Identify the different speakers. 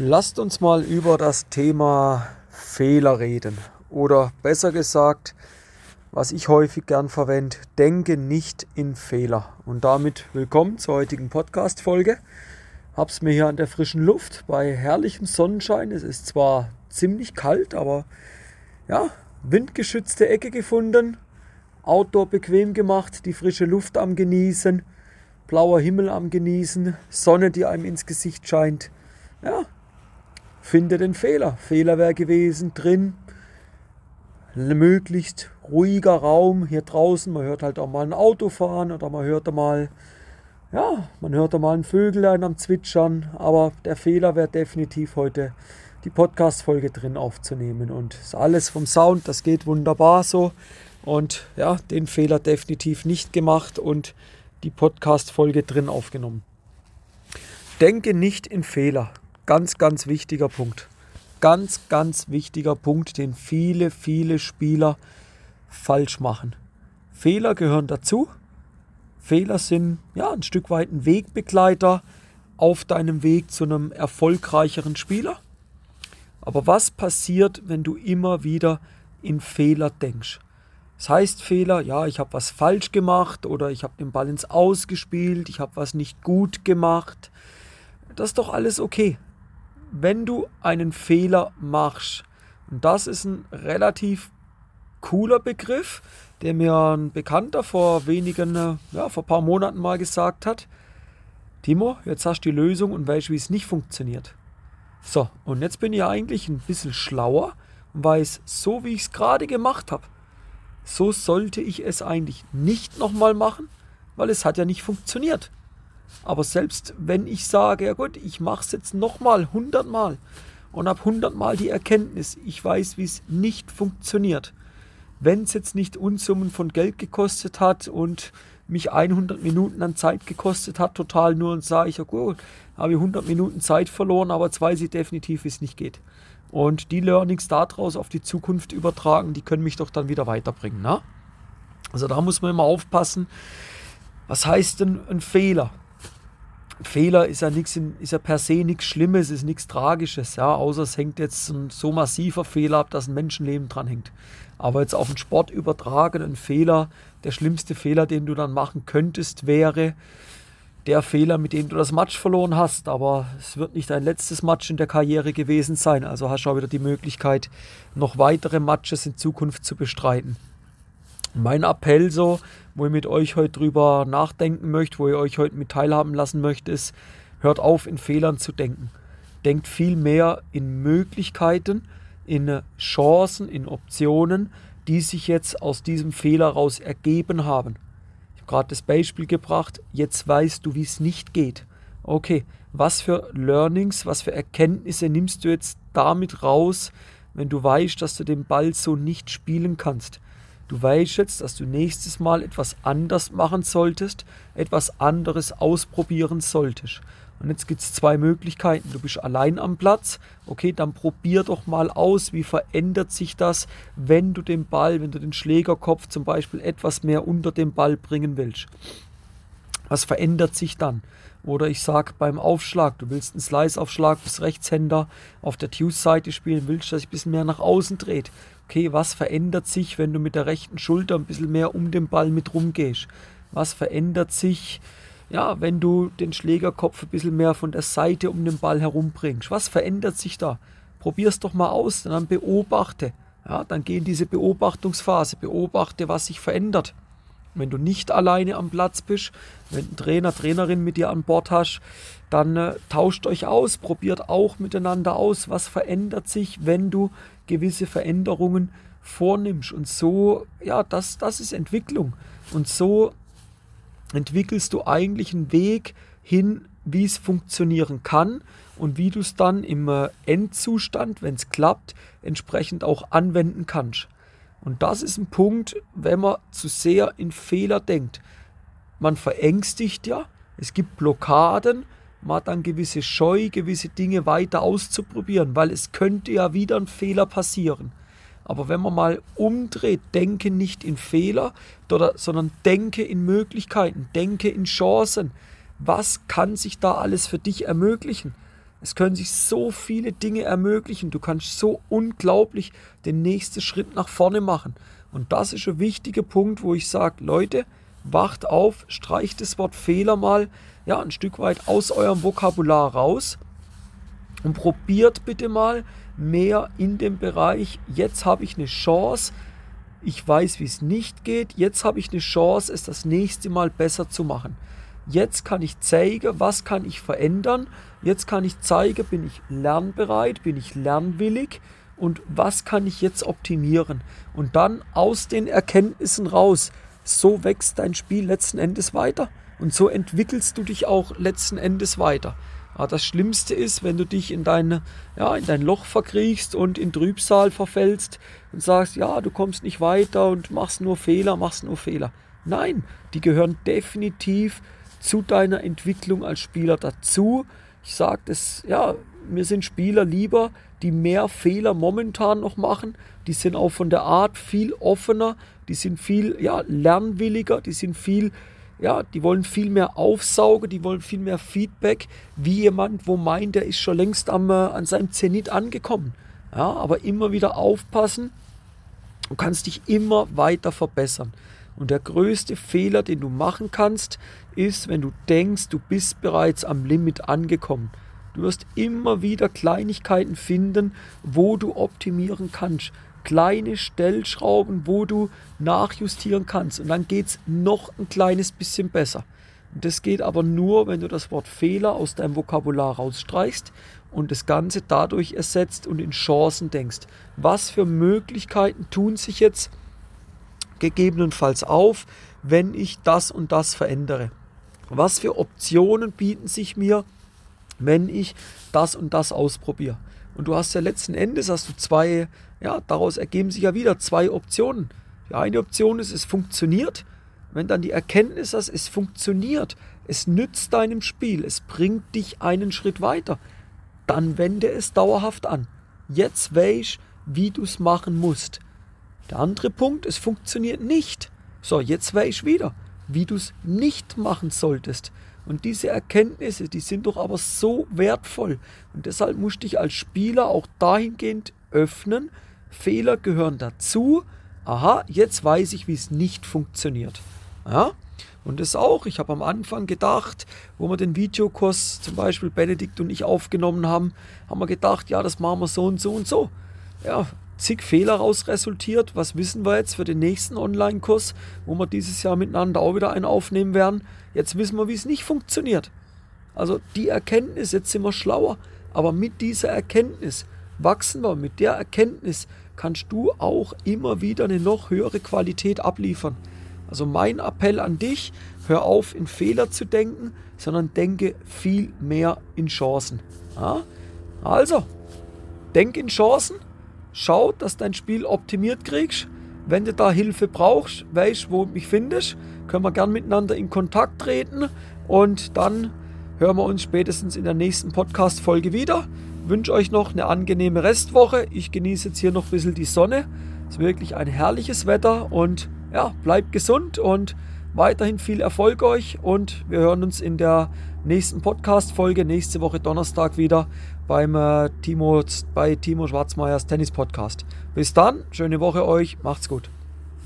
Speaker 1: Lasst uns mal über das Thema Fehler reden. Oder besser gesagt, was ich häufig gern verwende, denke nicht in Fehler. Und damit willkommen zur heutigen Podcast-Folge. Hab's mir hier an der frischen Luft bei herrlichem Sonnenschein. Es ist zwar ziemlich kalt, aber ja, windgeschützte Ecke gefunden. Outdoor bequem gemacht, die frische Luft am Genießen, blauer Himmel am Genießen, Sonne, die einem ins Gesicht scheint. Ja, finde den Fehler. Fehler wäre gewesen drin. Möglichst ruhiger Raum hier draußen. Man hört halt auch mal ein Auto fahren oder man hört mal, ja, man hört mal ein Vögelein am Zwitschern. Aber der Fehler wäre definitiv heute die Podcast-Folge drin aufzunehmen. Und ist alles vom Sound, das geht wunderbar so. Und ja, den Fehler definitiv nicht gemacht und die Podcast-Folge drin aufgenommen. Denke nicht in Fehler. Ganz, ganz wichtiger Punkt. Ganz, ganz wichtiger Punkt, den viele, viele Spieler falsch machen. Fehler gehören dazu. Fehler sind ja ein Stück weit ein Wegbegleiter auf deinem Weg zu einem erfolgreicheren Spieler. Aber was passiert, wenn du immer wieder in Fehler denkst? Das heißt Fehler, ja, ich habe was falsch gemacht oder ich habe den Ball ins Ausgespielt, ich habe was nicht gut gemacht. Das ist doch alles okay wenn du einen Fehler machst, und das ist ein relativ cooler Begriff, der mir ein Bekannter vor wenigen, äh, ja, vor ein paar Monaten mal gesagt hat, Timo, jetzt hast du die Lösung und weißt, wie es nicht funktioniert. So, und jetzt bin ich eigentlich ein bisschen schlauer und weiß, so wie ich es gerade gemacht habe, so sollte ich es eigentlich nicht nochmal machen, weil es hat ja nicht funktioniert. Aber selbst wenn ich sage, ja gut, ich mache es jetzt nochmal, 100 Mal und habe 100 Mal die Erkenntnis, ich weiß, wie es nicht funktioniert. Wenn es jetzt nicht Unsummen von Geld gekostet hat und mich 100 Minuten an Zeit gekostet hat, total nur und sage ich, ja gut, habe ich 100 Minuten Zeit verloren, aber jetzt weiß ich definitiv, wie es nicht geht. Und die Learnings daraus auf die Zukunft übertragen, die können mich doch dann wieder weiterbringen. Ne? Also da muss man immer aufpassen. Was heißt denn ein Fehler? Fehler ist ja, nix, ist ja per se nichts Schlimmes, ist nichts Tragisches, ja, außer es hängt jetzt ein so massiver Fehler ab, dass ein Menschenleben dran hängt. Aber jetzt auf den Sport übertragen, ein Fehler, der schlimmste Fehler, den du dann machen könntest, wäre der Fehler, mit dem du das Match verloren hast. Aber es wird nicht dein letztes Match in der Karriere gewesen sein. Also hast du auch wieder die Möglichkeit, noch weitere Matches in Zukunft zu bestreiten. Mein Appell so, wo ich mit euch heute drüber nachdenken möchte, wo ich euch heute mit teilhaben lassen möchte, ist, hört auf, in Fehlern zu denken. Denkt viel mehr in Möglichkeiten, in Chancen, in Optionen, die sich jetzt aus diesem Fehler raus ergeben haben. Ich habe gerade das Beispiel gebracht, jetzt weißt du, wie es nicht geht. Okay, was für Learnings, was für Erkenntnisse nimmst du jetzt damit raus, wenn du weißt, dass du den Ball so nicht spielen kannst? Du weißt jetzt, dass du nächstes Mal etwas anders machen solltest, etwas anderes ausprobieren solltest. Und jetzt gibt es zwei Möglichkeiten. Du bist allein am Platz. Okay, dann probier doch mal aus, wie verändert sich das, wenn du den Ball, wenn du den Schlägerkopf zum Beispiel etwas mehr unter den Ball bringen willst. Was verändert sich dann? Oder ich sage beim Aufschlag, du willst einen Slice-Aufschlag bis Rechtshänder auf der Deuce-Seite spielen, willst, dass ich ein bisschen mehr nach außen dreht okay, was verändert sich, wenn du mit der rechten Schulter ein bisschen mehr um den Ball mit rumgehst? Was verändert sich, ja, wenn du den Schlägerkopf ein bisschen mehr von der Seite um den Ball herumbringst? Was verändert sich da? Probier es doch mal aus, dann beobachte. Ja, dann geh in diese Beobachtungsphase, beobachte, was sich verändert. Wenn du nicht alleine am Platz bist, wenn ein Trainer, Trainerin mit dir an Bord hast, dann äh, tauscht euch aus, probiert auch miteinander aus, was verändert sich, wenn du gewisse Veränderungen vornimmst. Und so, ja, das, das ist Entwicklung. Und so entwickelst du eigentlich einen Weg hin, wie es funktionieren kann und wie du es dann im äh, Endzustand, wenn es klappt, entsprechend auch anwenden kannst. Und das ist ein Punkt, wenn man zu sehr in Fehler denkt. Man verängstigt ja, es gibt Blockaden, man hat dann gewisse Scheu, gewisse Dinge weiter auszuprobieren, weil es könnte ja wieder ein Fehler passieren. Aber wenn man mal umdreht, denke nicht in Fehler, sondern denke in Möglichkeiten, denke in Chancen. Was kann sich da alles für dich ermöglichen? Es können sich so viele Dinge ermöglichen. Du kannst so unglaublich den nächsten Schritt nach vorne machen. Und das ist ein wichtiger Punkt, wo ich sage, Leute, wacht auf, streicht das Wort Fehler mal ja, ein Stück weit aus eurem Vokabular raus und probiert bitte mal mehr in dem Bereich, jetzt habe ich eine Chance, ich weiß, wie es nicht geht, jetzt habe ich eine Chance, es das nächste Mal besser zu machen. Jetzt kann ich zeigen, was kann ich verändern. Jetzt kann ich zeigen, bin ich lernbereit, bin ich lernwillig und was kann ich jetzt optimieren. Und dann aus den Erkenntnissen raus, so wächst dein Spiel letzten Endes weiter. Und so entwickelst du dich auch letzten Endes weiter. Aber das Schlimmste ist, wenn du dich in, deine, ja, in dein Loch verkriechst und in Trübsal verfällst und sagst, ja, du kommst nicht weiter und machst nur Fehler, machst nur Fehler. Nein, die gehören definitiv zu deiner Entwicklung als Spieler dazu. Ich sage das, ja, mir sind Spieler lieber, die mehr Fehler momentan noch machen. Die sind auch von der Art viel offener, die sind viel ja, lernwilliger, die sind viel, ja, die wollen viel mehr aufsaugen, die wollen viel mehr Feedback, wie jemand, wo meint, der ist schon längst am, äh, an seinem Zenit angekommen. Ja, aber immer wieder aufpassen, du kannst dich immer weiter verbessern. Und der größte Fehler, den du machen kannst, ist, wenn du denkst, du bist bereits am Limit angekommen. Du wirst immer wieder Kleinigkeiten finden, wo du optimieren kannst. Kleine Stellschrauben, wo du nachjustieren kannst. Und dann geht es noch ein kleines bisschen besser. Das geht aber nur, wenn du das Wort Fehler aus deinem Vokabular rausstreichst und das Ganze dadurch ersetzt und in Chancen denkst. Was für Möglichkeiten tun sich jetzt gegebenenfalls auf, wenn ich das und das verändere? Was für Optionen bieten sich mir, wenn ich das und das ausprobiere? Und du hast ja letzten Endes hast du zwei, ja, daraus ergeben sich ja wieder zwei Optionen. Die eine Option ist, es funktioniert. Wenn dann die Erkenntnis hast, es funktioniert, es nützt deinem Spiel, es bringt dich einen Schritt weiter, dann wende es dauerhaft an. Jetzt weiß, wie du es machen musst. Der andere Punkt, es funktioniert nicht. So, jetzt weiß wieder, wie du es nicht machen solltest. Und diese Erkenntnisse, die sind doch aber so wertvoll. Und deshalb musst du dich als Spieler auch dahingehend öffnen. Fehler gehören dazu. Aha, jetzt weiß ich, wie es nicht funktioniert. Ja? Und das auch. Ich habe am Anfang gedacht, wo wir den Videokurs zum Beispiel Benedikt und ich aufgenommen haben, haben wir gedacht, ja, das machen wir so und so und so. Ja, zig Fehler raus resultiert. Was wissen wir jetzt für den nächsten Online-Kurs, wo wir dieses Jahr miteinander auch wieder einen aufnehmen werden? Jetzt wissen wir, wie es nicht funktioniert. Also die Erkenntnis, jetzt sind wir schlauer, aber mit dieser Erkenntnis wachsen wir. Mit der Erkenntnis kannst du auch immer wieder eine noch höhere Qualität abliefern. Also mein Appell an dich, hör auf in Fehler zu denken, sondern denke viel mehr in Chancen. Ja? Also, denk in Chancen schau, dass dein Spiel optimiert kriegst. Wenn du da Hilfe brauchst, weißt wo du mich findest, können wir gern miteinander in Kontakt treten und dann hören wir uns spätestens in der nächsten Podcast-Folge wieder. Ich wünsche euch noch eine angenehme Restwoche. Ich genieße jetzt hier noch ein bisschen die Sonne. Es ist wirklich ein herrliches Wetter und ja, bleibt gesund und weiterhin viel Erfolg euch und wir hören uns in der nächsten Podcast-Folge nächste Woche Donnerstag wieder beim äh, Timo, bei Timo Schwarzmeyers Tennis Podcast. Bis dann, schöne Woche euch, macht's gut.